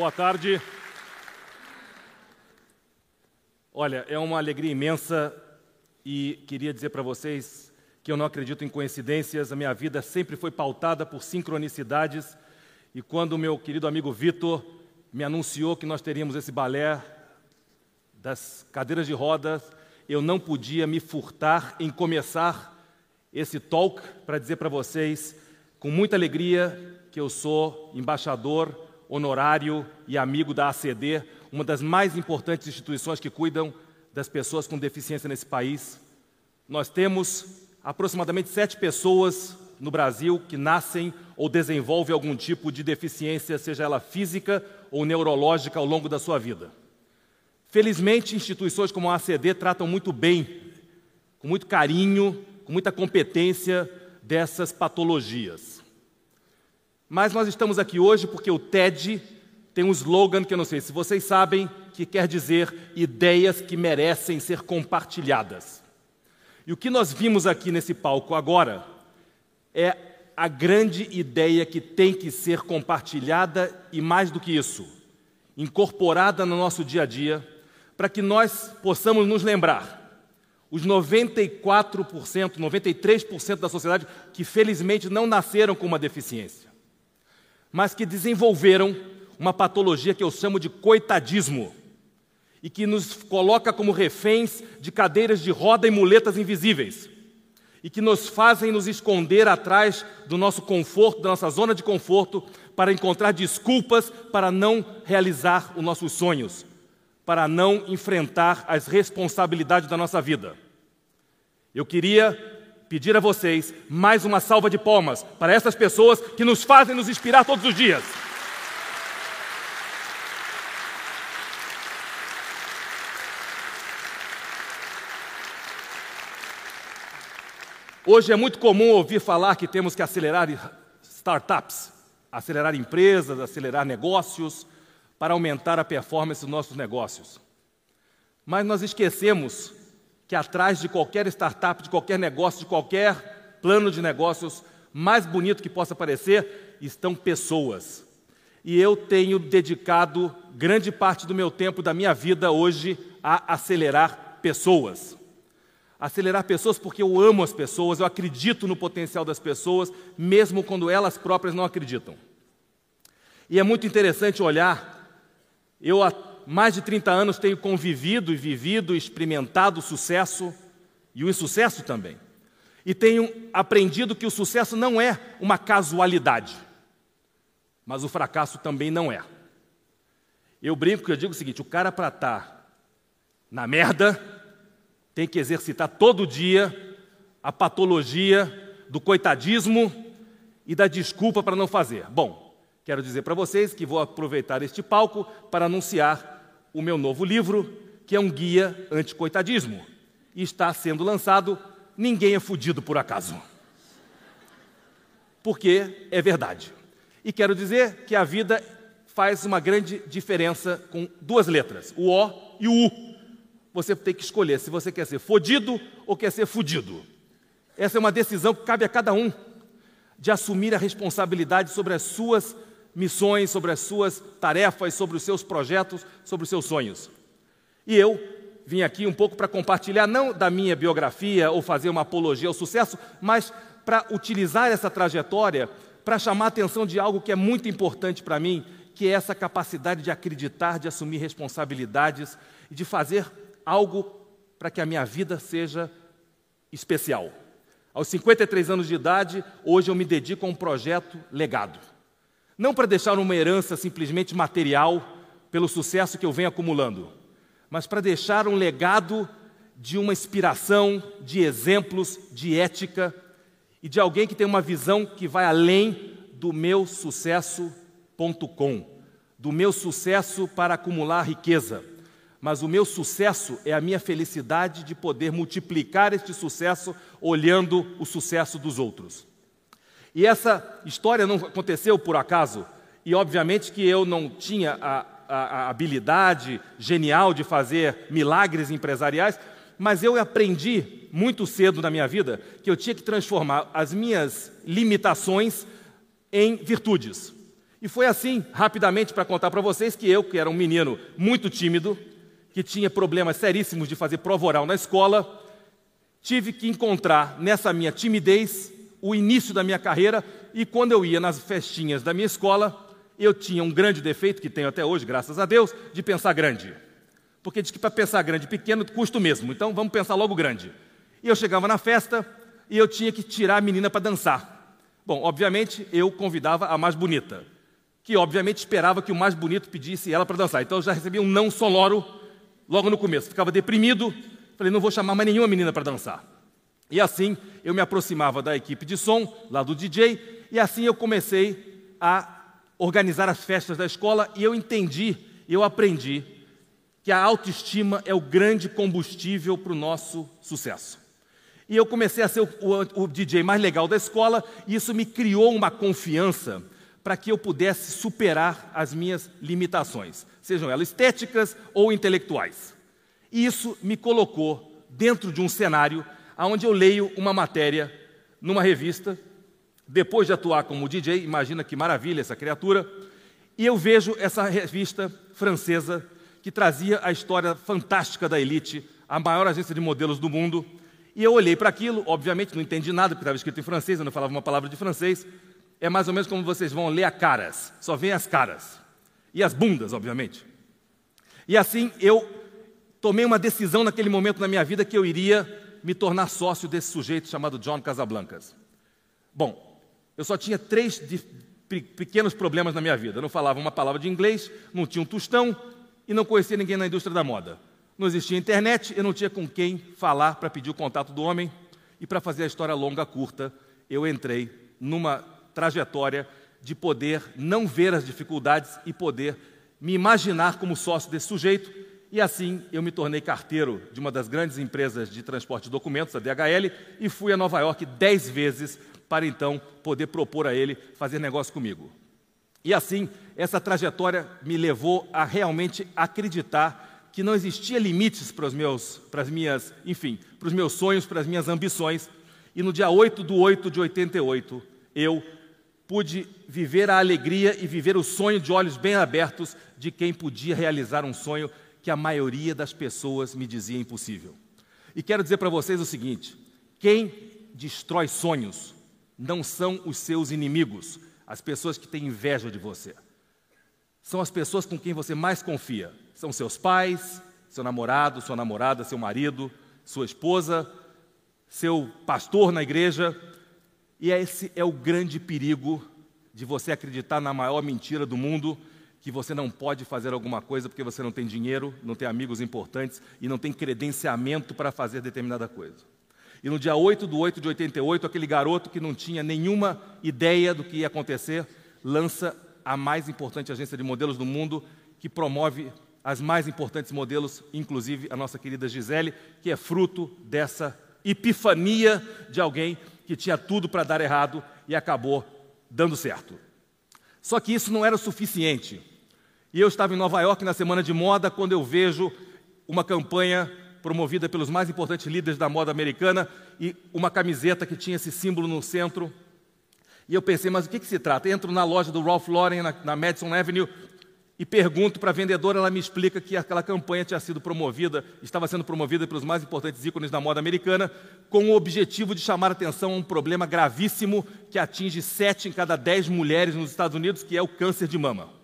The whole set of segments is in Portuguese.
Boa tarde. Olha, é uma alegria imensa e queria dizer para vocês que eu não acredito em coincidências, a minha vida sempre foi pautada por sincronicidades e quando meu querido amigo Vitor me anunciou que nós teríamos esse balé das cadeiras de rodas, eu não podia me furtar em começar esse talk para dizer para vocês, com muita alegria, que eu sou embaixador honorário e amigo da ACD, uma das mais importantes instituições que cuidam das pessoas com deficiência nesse país. Nós temos aproximadamente sete pessoas no Brasil que nascem ou desenvolvem algum tipo de deficiência, seja ela física ou neurológica, ao longo da sua vida. Felizmente, instituições como a ACD tratam muito bem, com muito carinho, com muita competência dessas patologias. Mas nós estamos aqui hoje porque o TED tem um slogan que eu não sei se vocês sabem, que quer dizer ideias que merecem ser compartilhadas. E o que nós vimos aqui nesse palco agora é a grande ideia que tem que ser compartilhada e, mais do que isso, incorporada no nosso dia a dia, para que nós possamos nos lembrar os 94%, 93% da sociedade que felizmente não nasceram com uma deficiência, mas que desenvolveram uma patologia que eu chamo de coitadismo e que nos coloca como reféns de cadeiras de roda e muletas invisíveis e que nos fazem nos esconder atrás do nosso conforto, da nossa zona de conforto, para encontrar desculpas para não realizar os nossos sonhos, para não enfrentar as responsabilidades da nossa vida. Eu queria pedir a vocês mais uma salva de palmas para essas pessoas que nos fazem nos inspirar todos os dias. Hoje é muito comum ouvir falar que temos que acelerar startups, acelerar empresas, acelerar negócios para aumentar a performance dos nossos negócios. Mas nós esquecemos que atrás de qualquer startup, de qualquer negócio, de qualquer plano de negócios mais bonito que possa parecer, estão pessoas. E eu tenho dedicado grande parte do meu tempo, da minha vida hoje, a acelerar pessoas acelerar pessoas porque eu amo as pessoas, eu acredito no potencial das pessoas, mesmo quando elas próprias não acreditam. E é muito interessante olhar, eu mais de 30 anos tenho convivido e vivido, experimentado o sucesso e o insucesso também. E tenho aprendido que o sucesso não é uma casualidade, mas o fracasso também não é. Eu brinco que eu digo o seguinte: o cara para estar tá na merda, tem que exercitar todo dia a patologia do coitadismo e da desculpa para não fazer. Bom, quero dizer para vocês que vou aproveitar este palco para anunciar o meu novo livro, que é um guia anti-coitadismo. E está sendo lançado Ninguém é fudido por acaso. Porque é verdade. E quero dizer que a vida faz uma grande diferença com duas letras, o O e o U você tem que escolher se você quer ser fodido ou quer ser fudido. Essa é uma decisão que cabe a cada um de assumir a responsabilidade sobre as suas missões, sobre as suas tarefas, sobre os seus projetos, sobre os seus sonhos. E eu vim aqui um pouco para compartilhar, não da minha biografia ou fazer uma apologia ao sucesso, mas para utilizar essa trajetória para chamar a atenção de algo que é muito importante para mim, que é essa capacidade de acreditar, de assumir responsabilidades e de fazer algo para que a minha vida seja especial. Aos 53 anos de idade, hoje eu me dedico a um projeto legado. Não para deixar uma herança simplesmente material pelo sucesso que eu venho acumulando, mas para deixar um legado de uma inspiração, de exemplos, de ética e de alguém que tem uma visão que vai além do meu sucesso.com, do meu sucesso para acumular riqueza, mas o meu sucesso é a minha felicidade de poder multiplicar este sucesso olhando o sucesso dos outros. E essa história não aconteceu por acaso, e obviamente que eu não tinha a, a, a habilidade genial de fazer milagres empresariais, mas eu aprendi muito cedo na minha vida que eu tinha que transformar as minhas limitações em virtudes. E foi assim, rapidamente, para contar para vocês, que eu, que era um menino muito tímido, que tinha problemas seríssimos de fazer prova oral na escola, tive que encontrar nessa minha timidez o início da minha carreira e quando eu ia nas festinhas da minha escola, eu tinha um grande defeito, que tenho até hoje, graças a Deus, de pensar grande. Porque diz que para pensar grande e pequeno custa o mesmo, então vamos pensar logo grande. E eu chegava na festa e eu tinha que tirar a menina para dançar. Bom, obviamente eu convidava a mais bonita, que obviamente esperava que o mais bonito pedisse ela para dançar. Então eu já recebia um não sonoro logo no começo. Ficava deprimido, falei, não vou chamar mais nenhuma menina para dançar. E assim eu me aproximava da equipe de som, lá do DJ, e assim eu comecei a organizar as festas da escola e eu entendi, eu aprendi que a autoestima é o grande combustível para o nosso sucesso. E eu comecei a ser o, o, o, DJ mais legal da escola, e isso me criou uma confiança para que eu pudesse superar as minhas limitações, sejam elas estéticas ou intelectuais. E isso me colocou dentro de um cenário onde eu leio uma matéria numa revista, depois de atuar como DJ, imagina que maravilha essa criatura, e eu vejo essa revista francesa que trazia a história fantástica da Elite, a maior agência de modelos do mundo, e eu olhei para aquilo, obviamente não entendi nada, porque estava escrito em francês, eu não falava uma palavra de francês. É mais ou menos como vocês vão ler a caras, só vem as caras. E as bundas, obviamente. E assim eu tomei uma decisão naquele momento na minha vida que eu iria me tornar sócio desse sujeito chamado John Casablancas. Bom, eu só tinha três pequenos problemas na minha vida. Eu não falava uma palavra de inglês, não tinha um tostão e não conhecia ninguém na indústria da moda não existia internet, eu não tinha com quem falar para pedir o contato do homem. E para fazer a história longa, curta, eu entrei numa trajetória de poder não ver as dificuldades e poder me imaginar como sócio desse sujeito. E assim eu me tornei carteiro de uma das grandes empresas de transporte de documentos, a DHL, e fui a Nova York dez vezes para então poder propor a ele fazer negócio comigo. E assim, essa trajetória me levou a realmente acreditar que não existia limites para os meus, para as minhas, enfim, para os meus sonhos, para as minhas ambições. E no dia 8 de 8 de 88, eu pude viver a alegria e viver o sonho de olhos bem abertos de quem podia realizar um sonho que a maioria das pessoas me dizia impossível. E quero dizer para vocês o seguinte: quem destrói sonhos não são os seus inimigos, as pessoas que têm inveja de você. São as pessoas com quem você mais confia. São seus pais, seu namorado, sua namorada, seu marido, sua esposa, seu pastor na igreja. E esse é o grande perigo de você acreditar na maior mentira do mundo, que você não pode fazer alguma coisa porque você não tem dinheiro, não tem amigos importantes e não tem credenciamento para fazer determinada coisa. E no dia 8 de 8 de 88, aquele garoto que não tinha nenhuma ideia do que ia acontecer, lança a mais importante agência de modelos do mundo, que promove as mais importantes modelos, inclusive a nossa querida Gisele, que é fruto dessa epifania de alguém que tinha tudo para dar errado e acabou dando certo. Só que isso não era o suficiente. E eu estava em Nova York na semana de moda quando eu vejo uma campanha promovida pelos mais importantes líderes da moda americana e uma camiseta que tinha esse símbolo no centro. E eu pensei, mas o que, que se trata? Entro na loja do Ralph Lauren, na, na Madison Avenue, e pergunto para a vendedora, ela me explica que aquela campanha tinha sido promovida, estava sendo promovida pelos mais importantes ícones da moda americana, com o objetivo de chamar atenção a um problema gravíssimo que atinge sete em cada dez mulheres nos Estados Unidos, que é o câncer de mama.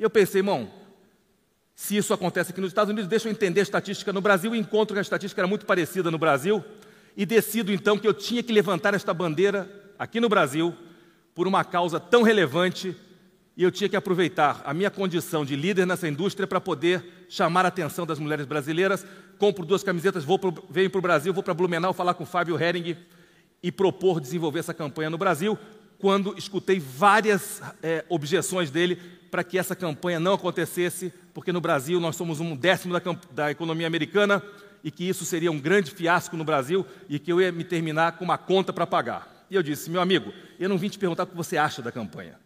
E eu pensei, irmão, se isso acontece aqui nos Estados Unidos, deixa eu entender a estatística no Brasil, encontro que a estatística era muito parecida no Brasil, e decido então que eu tinha que levantar esta bandeira aqui no Brasil por uma causa tão relevante e eu tinha que aproveitar a minha condição de líder nessa indústria para poder chamar a atenção das mulheres brasileiras. Compro duas camisetas, vou pro, venho para o Brasil, vou para Blumenau falar com o Fábio Hering e propor desenvolver essa campanha no Brasil, quando escutei várias é, objeções dele para que essa campanha não acontecesse, porque no Brasil nós somos um décimo da, da economia americana e que isso seria um grande fiasco no Brasil e que eu ia me terminar com uma conta para pagar. E eu disse, meu amigo, eu não vim te perguntar o que você acha da campanha.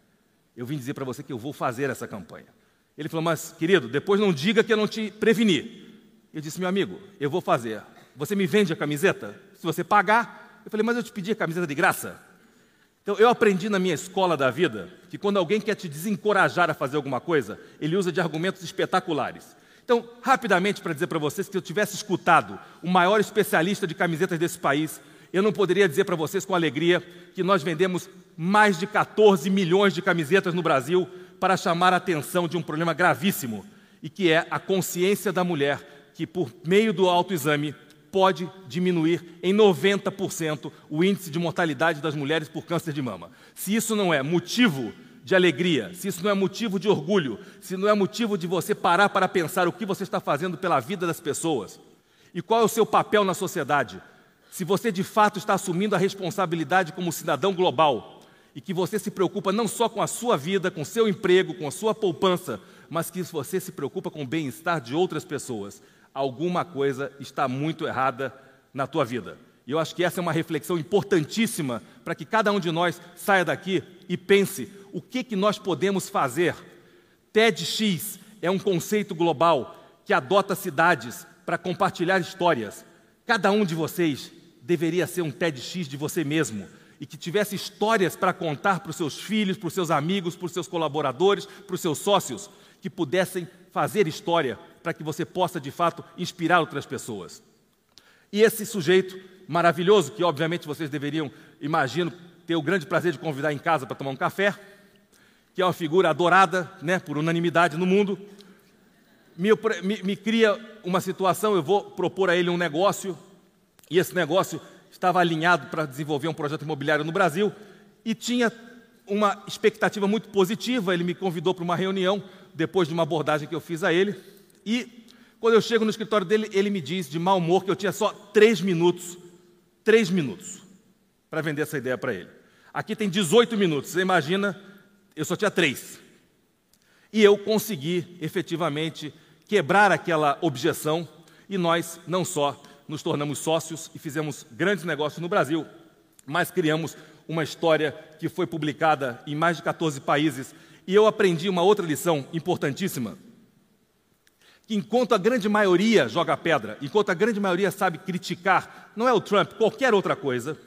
Eu vim dizer para você que eu vou fazer essa campanha. Ele falou, mas querido, depois não diga que eu não te preveni. Eu disse, meu amigo, eu vou fazer. Você me vende a camiseta? Se você pagar. Eu falei, mas eu te pedi a camiseta de graça. Então, eu aprendi na minha escola da vida que quando alguém quer te desencorajar a fazer alguma coisa, ele usa de argumentos espetaculares. Então, rapidamente, para dizer para vocês que se eu tivesse escutado o maior especialista de camisetas desse país, eu não poderia dizer para vocês com alegria que nós vendemos mais de 14 milhões de camisetas no Brasil para chamar a atenção de um problema gravíssimo e que é a consciência da mulher, que por meio do autoexame pode diminuir em 90% o índice de mortalidade das mulheres por câncer de mama. Se isso não é motivo de alegria, se isso não é motivo de orgulho, se não é motivo de você parar para pensar o que você está fazendo pela vida das pessoas e qual é o seu papel na sociedade, se você de fato está assumindo a responsabilidade como cidadão global e que você se preocupa não só com a sua vida, com o seu emprego, com a sua poupança, mas que você se preocupa com o bem-estar de outras pessoas, alguma coisa está muito errada na tua vida. E eu acho que essa é uma reflexão importantíssima para que cada um de nós saia daqui e pense o que, que nós podemos fazer. TEDx é um conceito global que adota cidades para compartilhar histórias. Cada um de vocês deveria ser um TEDx de você mesmo e que tivesse histórias para contar para os seus filhos, para os seus amigos, para os seus colaboradores, para os seus sócios, que pudessem fazer história para que você possa de fato inspirar outras pessoas. E esse sujeito maravilhoso, que obviamente vocês deveriam, imagino, ter o grande prazer de convidar em casa para tomar um café, que é uma figura adorada né, por unanimidade no mundo, me, me, me cria uma situação, eu vou propor a ele um negócio, e esse negócio estava alinhado para desenvolver um projeto imobiliário no Brasil, e tinha uma expectativa muito positiva, ele me convidou para uma reunião, depois de uma abordagem que eu fiz a ele, e quando eu chego no escritório dele, ele me diz, de mau humor, que eu tinha só três minutos, três minutos, para vender essa ideia para ele. Aqui tem 18 minutos, você imagina, eu só tinha três. E eu consegui, efetivamente, quebrar aquela objeção, e nós não só nos tornamos sócios e fizemos grandes negócios no Brasil, mas criamos uma história que foi publicada em mais de 14 países. E eu aprendi uma outra lição importantíssima que enquanto a grande maioria joga pedra, enquanto a grande maioria sabe criticar, não é o Trump, qualquer outra coisa,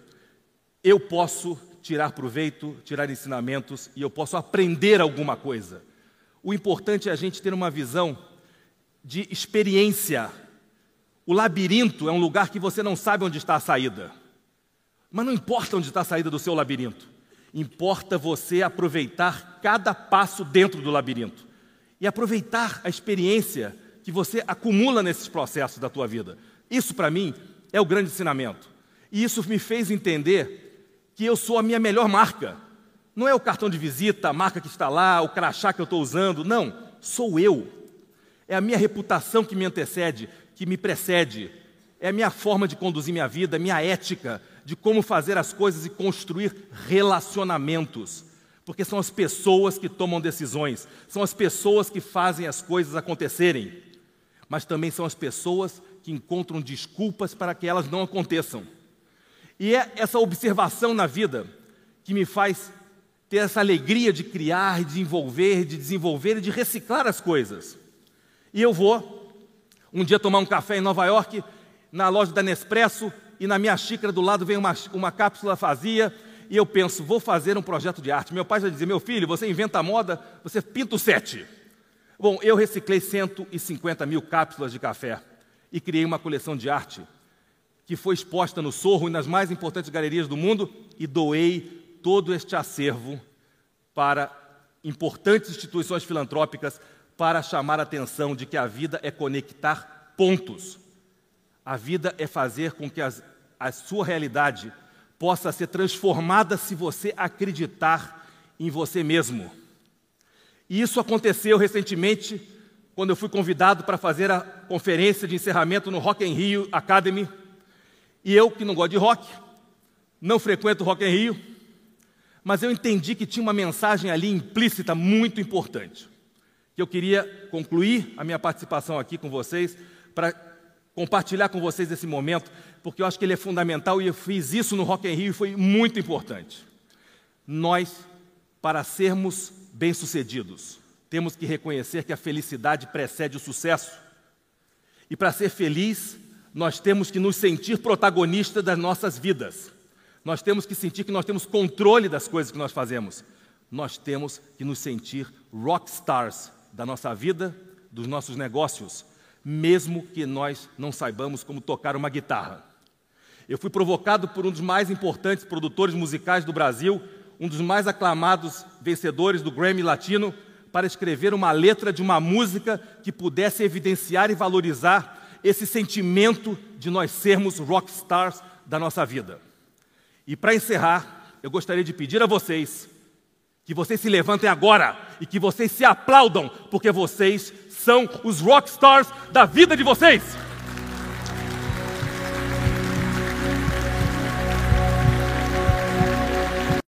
eu posso tirar proveito, tirar ensinamentos e eu posso aprender alguma coisa. O importante é a gente ter uma visão de experiência. O labirinto é um lugar que você não sabe onde está a saída. Mas não importa onde está a saída do seu labirinto. Importa você aproveitar cada passo dentro do labirinto e aproveitar a experiência que você acumula nesses processos da tua vida. Isso para mim é o grande ensinamento. E isso me fez entender que eu sou a minha melhor marca. Não é o cartão de visita, a marca que está lá, o crachá que eu estou usando. Não, sou eu. É a minha reputação que me antecede, que me precede. É a minha forma de conduzir minha vida, minha ética de como fazer as coisas e construir relacionamentos. Porque são as pessoas que tomam decisões, são as pessoas que fazem as coisas acontecerem mas também são as pessoas que encontram desculpas para que elas não aconteçam. E é essa observação na vida que me faz ter essa alegria de criar, de desenvolver, de desenvolver e de reciclar as coisas. E eu vou um dia tomar um café em Nova York, na loja da Nespresso, e na minha xícara do lado vem uma, uma cápsula vazia, e eu penso, vou fazer um projeto de arte. Meu pai já dizia, meu filho, você inventa moda, você pinta o sete. Bom, eu reciclei 150 mil cápsulas de café e criei uma coleção de arte que foi exposta no Sorro e nas mais importantes galerias do mundo e doei todo este acervo para importantes instituições filantrópicas para chamar a atenção de que a vida é conectar pontos. A vida é fazer com que as, a sua realidade possa ser transformada se você acreditar em você mesmo. E isso aconteceu recentemente, quando eu fui convidado para fazer a conferência de encerramento no Rock in Rio Academy. E eu, que não gosto de rock, não frequento Rock in Rio, mas eu entendi que tinha uma mensagem ali implícita muito importante. Que eu queria concluir a minha participação aqui com vocês para compartilhar com vocês esse momento, porque eu acho que ele é fundamental e eu fiz isso no Rock in Rio e foi muito importante. Nós, para sermos bem-sucedidos, temos que reconhecer que a felicidade precede o sucesso. E para ser feliz, nós temos que nos sentir protagonistas das nossas vidas. Nós temos que sentir que nós temos controle das coisas que nós fazemos. Nós temos que nos sentir rock stars da nossa vida, dos nossos negócios, mesmo que nós não saibamos como tocar uma guitarra. Eu fui provocado por um dos mais importantes produtores musicais do Brasil, um dos mais aclamados vencedores do Grammy Latino, para escrever uma letra de uma música que pudesse evidenciar e valorizar esse sentimento de nós sermos rock stars da nossa vida. E para encerrar, eu gostaria de pedir a vocês que vocês se levantem agora e que vocês se aplaudam, porque vocês são os rock stars da vida de vocês.